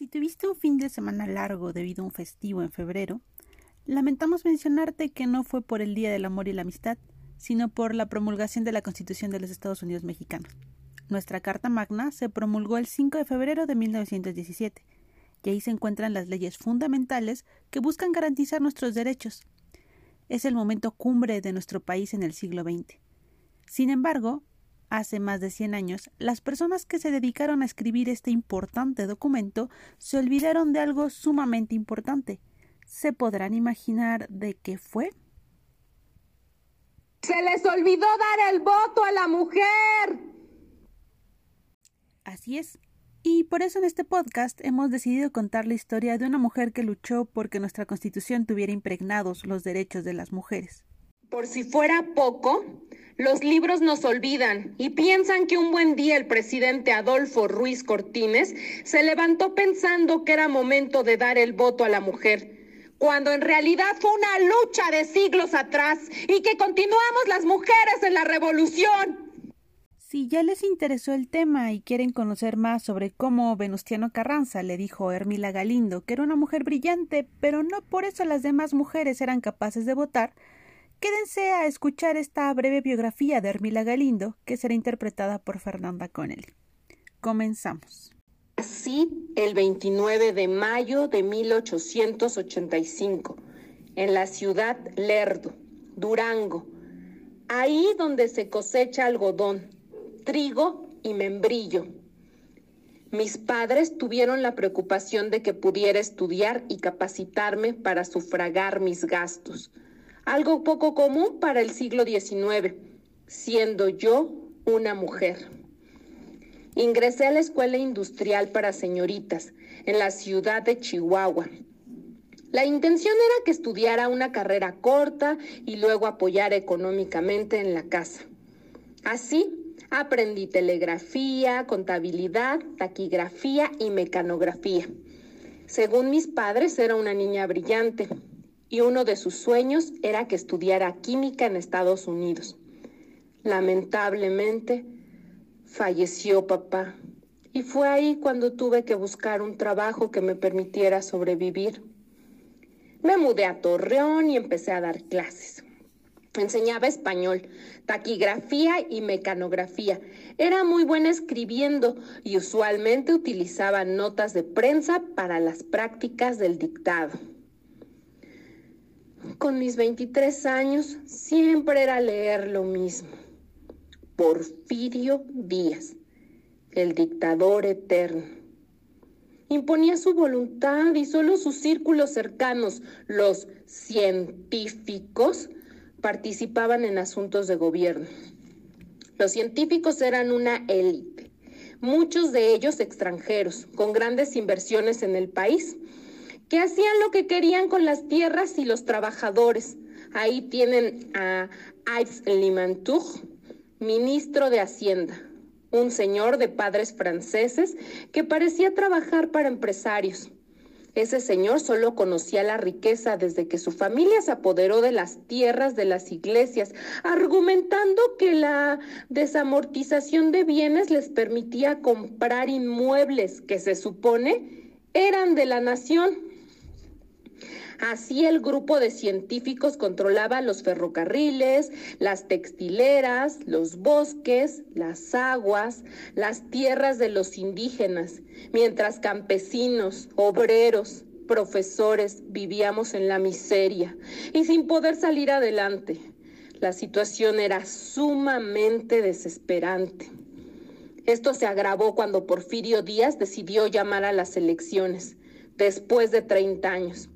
Si tuviste un fin de semana largo debido a un festivo en febrero, lamentamos mencionarte que no fue por el Día del Amor y la Amistad, sino por la promulgación de la Constitución de los Estados Unidos Mexicanos. Nuestra Carta Magna se promulgó el 5 de febrero de 1917, y ahí se encuentran las leyes fundamentales que buscan garantizar nuestros derechos. Es el momento cumbre de nuestro país en el siglo XX. Sin embargo, Hace más de 100 años, las personas que se dedicaron a escribir este importante documento se olvidaron de algo sumamente importante. ¿Se podrán imaginar de qué fue? Se les olvidó dar el voto a la mujer. Así es. Y por eso en este podcast hemos decidido contar la historia de una mujer que luchó porque nuestra Constitución tuviera impregnados los derechos de las mujeres. Por si fuera poco, los libros nos olvidan y piensan que un buen día el presidente Adolfo Ruiz Cortines se levantó pensando que era momento de dar el voto a la mujer, cuando en realidad fue una lucha de siglos atrás y que continuamos las mujeres en la revolución. Si ya les interesó el tema y quieren conocer más sobre cómo Venustiano Carranza le dijo a Hermila Galindo que era una mujer brillante, pero no por eso las demás mujeres eran capaces de votar, Quédense a escuchar esta breve biografía de Hermila Galindo, que será interpretada por Fernanda Connelly. Comenzamos. Así, el 29 de mayo de 1885, en la ciudad Lerdo, Durango, ahí donde se cosecha algodón, trigo y membrillo. Mis padres tuvieron la preocupación de que pudiera estudiar y capacitarme para sufragar mis gastos algo poco común para el siglo XIX, siendo yo una mujer. Ingresé a la Escuela Industrial para Señoritas en la ciudad de Chihuahua. La intención era que estudiara una carrera corta y luego apoyara económicamente en la casa. Así aprendí telegrafía, contabilidad, taquigrafía y mecanografía. Según mis padres era una niña brillante, y uno de sus sueños era que estudiara química en Estados Unidos. Lamentablemente, falleció papá y fue ahí cuando tuve que buscar un trabajo que me permitiera sobrevivir. Me mudé a Torreón y empecé a dar clases. Enseñaba español, taquigrafía y mecanografía. Era muy buena escribiendo y usualmente utilizaba notas de prensa para las prácticas del dictado con mis 23 años siempre era leer lo mismo. Porfirio Díaz, el dictador eterno. Imponía su voluntad y solo sus círculos cercanos, los científicos, participaban en asuntos de gobierno. Los científicos eran una élite, muchos de ellos extranjeros, con grandes inversiones en el país que hacían lo que querían con las tierras y los trabajadores. Ahí tienen a Yves Limantour, ministro de Hacienda, un señor de padres franceses que parecía trabajar para empresarios. Ese señor solo conocía la riqueza desde que su familia se apoderó de las tierras de las iglesias, argumentando que la desamortización de bienes les permitía comprar inmuebles que se supone eran de la nación. Así el grupo de científicos controlaba los ferrocarriles, las textileras, los bosques, las aguas, las tierras de los indígenas, mientras campesinos, obreros, profesores vivíamos en la miseria y sin poder salir adelante. La situación era sumamente desesperante. Esto se agravó cuando Porfirio Díaz decidió llamar a las elecciones, después de 30 años.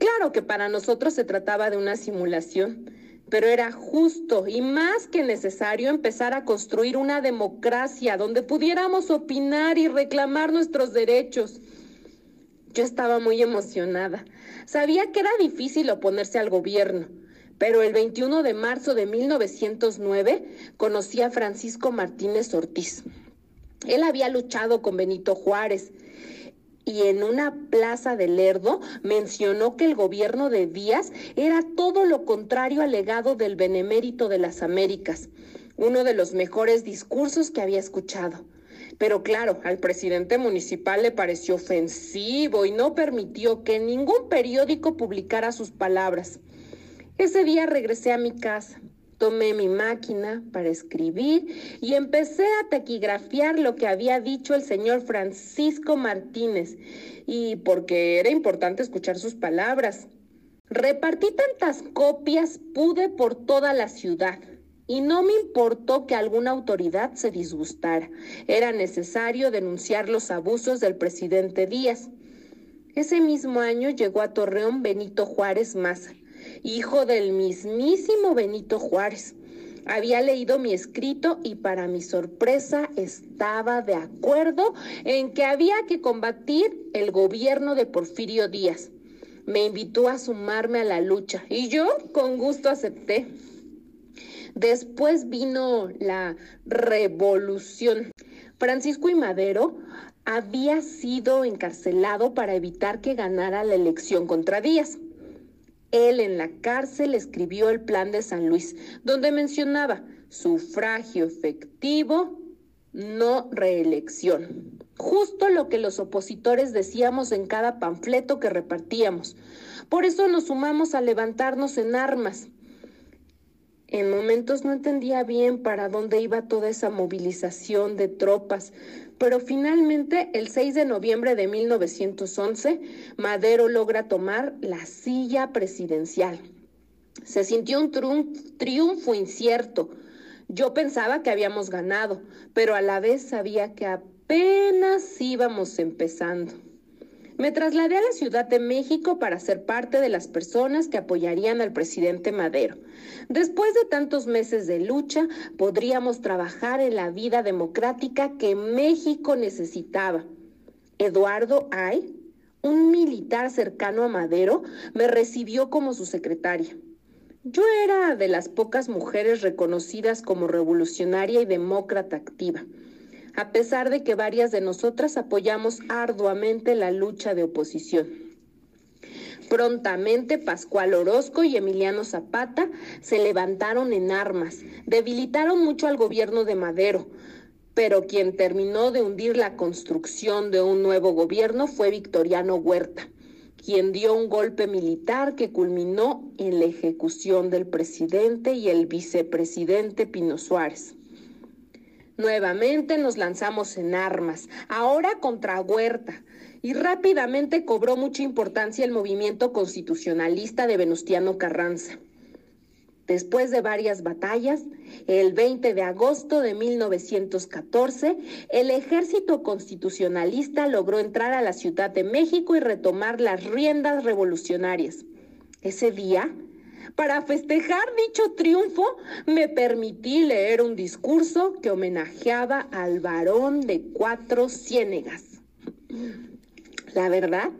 Claro que para nosotros se trataba de una simulación, pero era justo y más que necesario empezar a construir una democracia donde pudiéramos opinar y reclamar nuestros derechos. Yo estaba muy emocionada. Sabía que era difícil oponerse al gobierno, pero el 21 de marzo de 1909 conocí a Francisco Martínez Ortiz. Él había luchado con Benito Juárez y en una plaza de Lerdo mencionó que el gobierno de Díaz era todo lo contrario al legado del benemérito de las Américas, uno de los mejores discursos que había escuchado. Pero claro, al presidente municipal le pareció ofensivo y no permitió que ningún periódico publicara sus palabras. Ese día regresé a mi casa, tomé mi máquina para escribir y empecé a taquigrafiar lo que había dicho el señor Francisco Martínez, y porque era importante escuchar sus palabras. Repartí tantas copias pude por toda la ciudad y no me importó que alguna autoridad se disgustara. Era necesario denunciar los abusos del presidente Díaz. Ese mismo año llegó a Torreón Benito Juárez Maza, hijo del mismísimo Benito Juárez. Había leído mi escrito y para mi sorpresa estaba de acuerdo en que había que combatir el gobierno de Porfirio Díaz me invitó a sumarme a la lucha y yo con gusto acepté. Después vino la revolución. Francisco y Madero había sido encarcelado para evitar que ganara la elección contra Díaz. Él en la cárcel escribió el plan de San Luis, donde mencionaba sufragio efectivo, no reelección justo lo que los opositores decíamos en cada panfleto que repartíamos. Por eso nos sumamos a levantarnos en armas. En momentos no entendía bien para dónde iba toda esa movilización de tropas, pero finalmente el 6 de noviembre de 1911 Madero logra tomar la silla presidencial. Se sintió un triunfo incierto. Yo pensaba que habíamos ganado, pero a la vez sabía que apenas íbamos empezando. Me trasladé a la Ciudad de México para ser parte de las personas que apoyarían al presidente Madero. Después de tantos meses de lucha, podríamos trabajar en la vida democrática que México necesitaba. Eduardo Ay, un militar cercano a Madero, me recibió como su secretaria. Yo era de las pocas mujeres reconocidas como revolucionaria y demócrata activa a pesar de que varias de nosotras apoyamos arduamente la lucha de oposición. Prontamente Pascual Orozco y Emiliano Zapata se levantaron en armas, debilitaron mucho al gobierno de Madero, pero quien terminó de hundir la construcción de un nuevo gobierno fue Victoriano Huerta, quien dio un golpe militar que culminó en la ejecución del presidente y el vicepresidente Pino Suárez. Nuevamente nos lanzamos en armas, ahora contra Huerta, y rápidamente cobró mucha importancia el movimiento constitucionalista de Venustiano Carranza. Después de varias batallas, el 20 de agosto de 1914, el ejército constitucionalista logró entrar a la Ciudad de México y retomar las riendas revolucionarias. Ese día, para festejar dicho triunfo, me permití leer un discurso que homenajeaba al varón de cuatro ciénegas. La verdad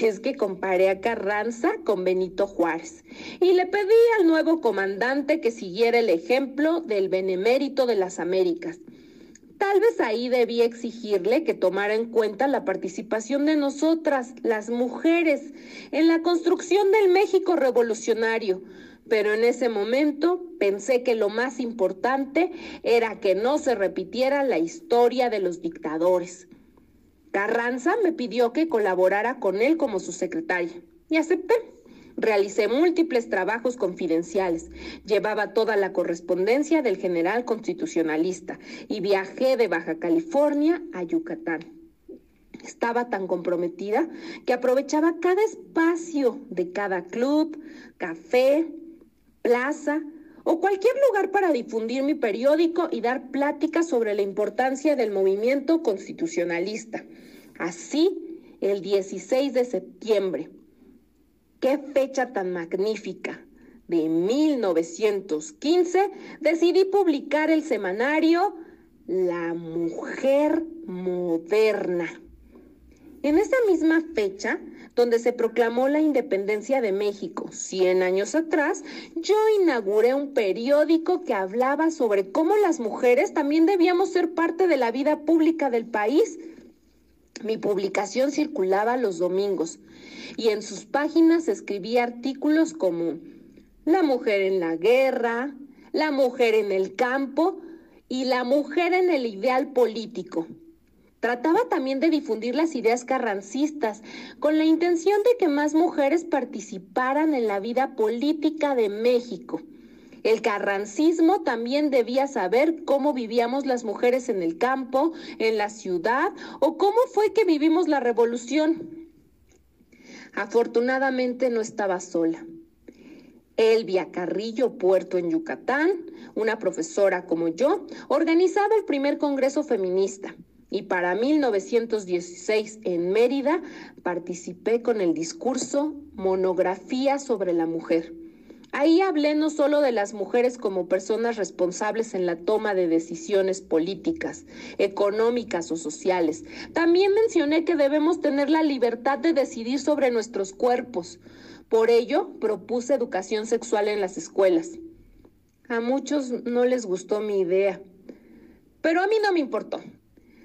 es que comparé a Carranza con Benito Juárez y le pedí al nuevo comandante que siguiera el ejemplo del benemérito de las Américas Tal vez ahí debía exigirle que tomara en cuenta la participación de nosotras, las mujeres, en la construcción del México revolucionario. Pero en ese momento pensé que lo más importante era que no se repitiera la historia de los dictadores. Carranza me pidió que colaborara con él como su secretaria y acepté. Realicé múltiples trabajos confidenciales, llevaba toda la correspondencia del general constitucionalista y viajé de Baja California a Yucatán. Estaba tan comprometida que aprovechaba cada espacio de cada club, café, plaza o cualquier lugar para difundir mi periódico y dar pláticas sobre la importancia del movimiento constitucionalista. Así, el 16 de septiembre qué fecha tan magnífica. De 1915 decidí publicar el semanario La Mujer Moderna. En esa misma fecha, donde se proclamó la independencia de México, 100 años atrás, yo inauguré un periódico que hablaba sobre cómo las mujeres también debíamos ser parte de la vida pública del país. Mi publicación circulaba los domingos y en sus páginas escribía artículos como La mujer en la guerra, La mujer en el campo y La mujer en el ideal político. Trataba también de difundir las ideas carrancistas, con la intención de que más mujeres participaran en la vida política de México. El carrancismo también debía saber cómo vivíamos las mujeres en el campo, en la ciudad, o cómo fue que vivimos la revolución. Afortunadamente no estaba sola. Elvia Carrillo Puerto en Yucatán, una profesora como yo, organizaba el primer Congreso Feminista y para 1916 en Mérida participé con el discurso Monografía sobre la Mujer. Ahí hablé no solo de las mujeres como personas responsables en la toma de decisiones políticas, económicas o sociales. También mencioné que debemos tener la libertad de decidir sobre nuestros cuerpos. Por ello, propuse educación sexual en las escuelas. A muchos no les gustó mi idea, pero a mí no me importó.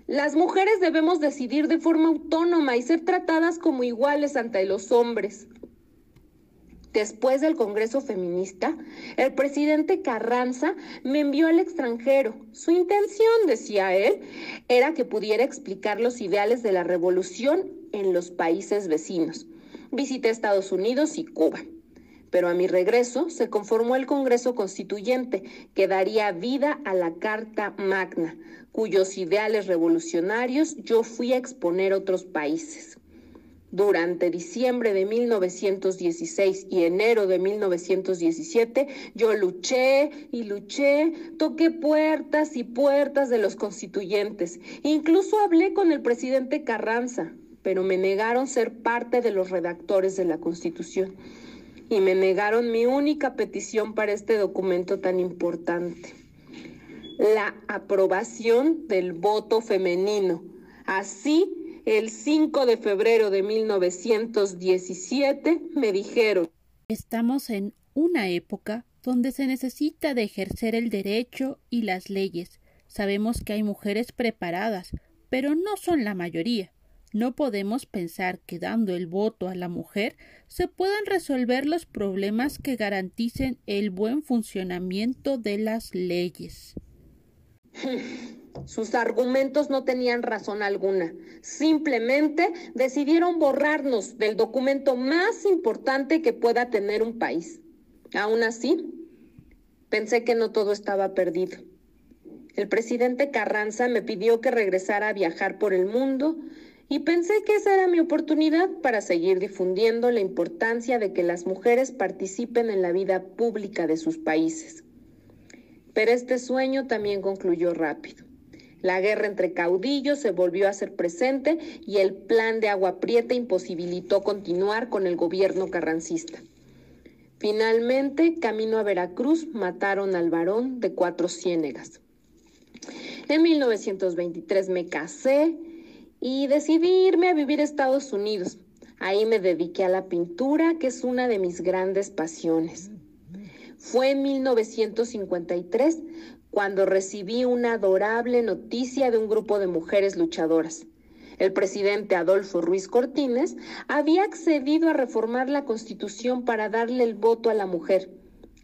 Las mujeres debemos decidir de forma autónoma y ser tratadas como iguales ante los hombres. Después del Congreso Feminista, el presidente Carranza me envió al extranjero. Su intención, decía él, era que pudiera explicar los ideales de la revolución en los países vecinos. Visité Estados Unidos y Cuba. Pero a mi regreso se conformó el Congreso Constituyente, que daría vida a la Carta Magna, cuyos ideales revolucionarios yo fui a exponer a otros países. Durante diciembre de 1916 y enero de 1917, yo luché y luché, toqué puertas y puertas de los constituyentes. Incluso hablé con el presidente Carranza, pero me negaron ser parte de los redactores de la Constitución y me negaron mi única petición para este documento tan importante, la aprobación del voto femenino. Así el 5 de febrero de 1917 me dijeron, estamos en una época donde se necesita de ejercer el derecho y las leyes. Sabemos que hay mujeres preparadas, pero no son la mayoría. No podemos pensar que dando el voto a la mujer se puedan resolver los problemas que garanticen el buen funcionamiento de las leyes. Sus argumentos no tenían razón alguna. Simplemente decidieron borrarnos del documento más importante que pueda tener un país. Aún así, pensé que no todo estaba perdido. El presidente Carranza me pidió que regresara a viajar por el mundo y pensé que esa era mi oportunidad para seguir difundiendo la importancia de que las mujeres participen en la vida pública de sus países. Pero este sueño también concluyó rápido. La guerra entre caudillos se volvió a ser presente y el plan de Agua Prieta imposibilitó continuar con el gobierno carrancista. Finalmente, camino a Veracruz, mataron al varón de cuatro ciénegas. En 1923 me casé y decidí irme a vivir a Estados Unidos. Ahí me dediqué a la pintura, que es una de mis grandes pasiones. Fue en 1953 cuando recibí una adorable noticia de un grupo de mujeres luchadoras. El presidente Adolfo Ruiz Cortines había accedido a reformar la constitución para darle el voto a la mujer.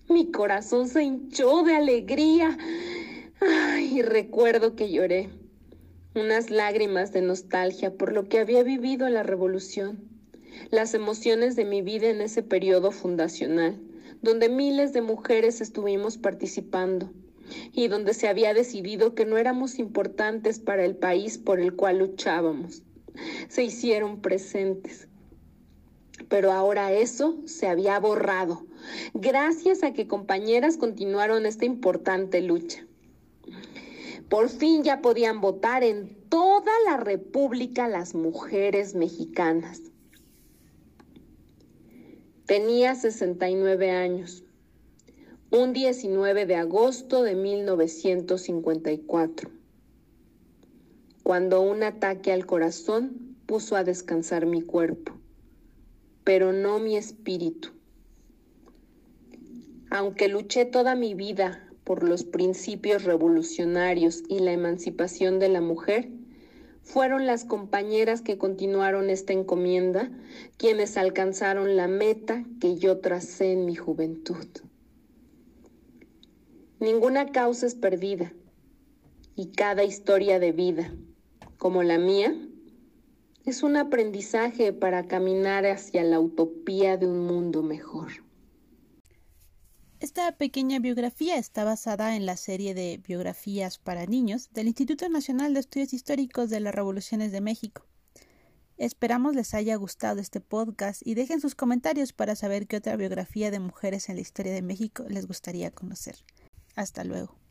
Mi corazón se hinchó de alegría. Ay, recuerdo que lloré. Unas lágrimas de nostalgia por lo que había vivido la revolución. Las emociones de mi vida en ese periodo fundacional, donde miles de mujeres estuvimos participando y donde se había decidido que no éramos importantes para el país por el cual luchábamos. Se hicieron presentes. Pero ahora eso se había borrado, gracias a que compañeras continuaron esta importante lucha. Por fin ya podían votar en toda la República las mujeres mexicanas. Tenía 69 años un 19 de agosto de 1954, cuando un ataque al corazón puso a descansar mi cuerpo, pero no mi espíritu. Aunque luché toda mi vida por los principios revolucionarios y la emancipación de la mujer, fueron las compañeras que continuaron esta encomienda quienes alcanzaron la meta que yo tracé en mi juventud. Ninguna causa es perdida y cada historia de vida, como la mía, es un aprendizaje para caminar hacia la utopía de un mundo mejor. Esta pequeña biografía está basada en la serie de biografías para niños del Instituto Nacional de Estudios Históricos de las Revoluciones de México. Esperamos les haya gustado este podcast y dejen sus comentarios para saber qué otra biografía de mujeres en la historia de México les gustaría conocer. Hasta luego.